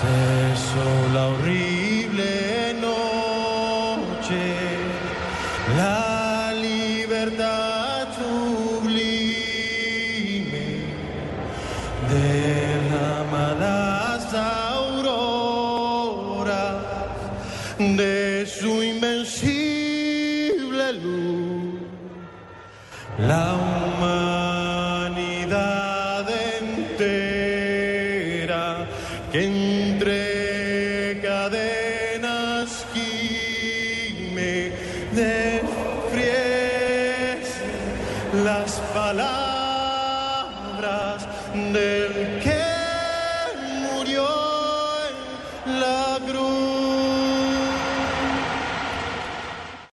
Cesó la horrible noche, la libertad sublime derramadas auroras de su invencible luz. La que entre cadenas gime desfriese las palabras del que murió en la cruz.